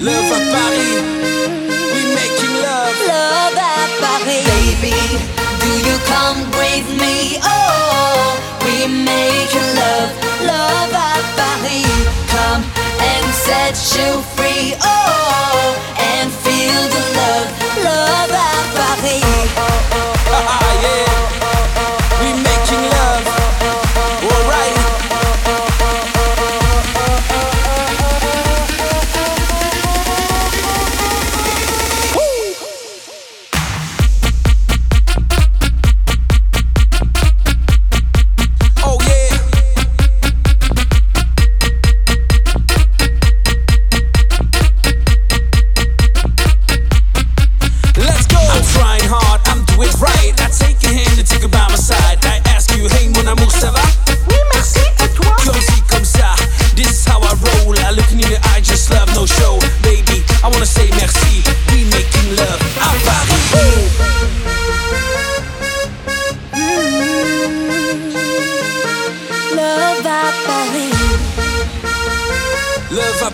Love à Paris, we making love. Love à Paris, baby. Do you come with me? Oh, we making love. Love à Paris, come and set you free. Oh.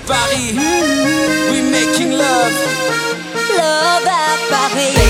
Paris. We making love. Love à Paris.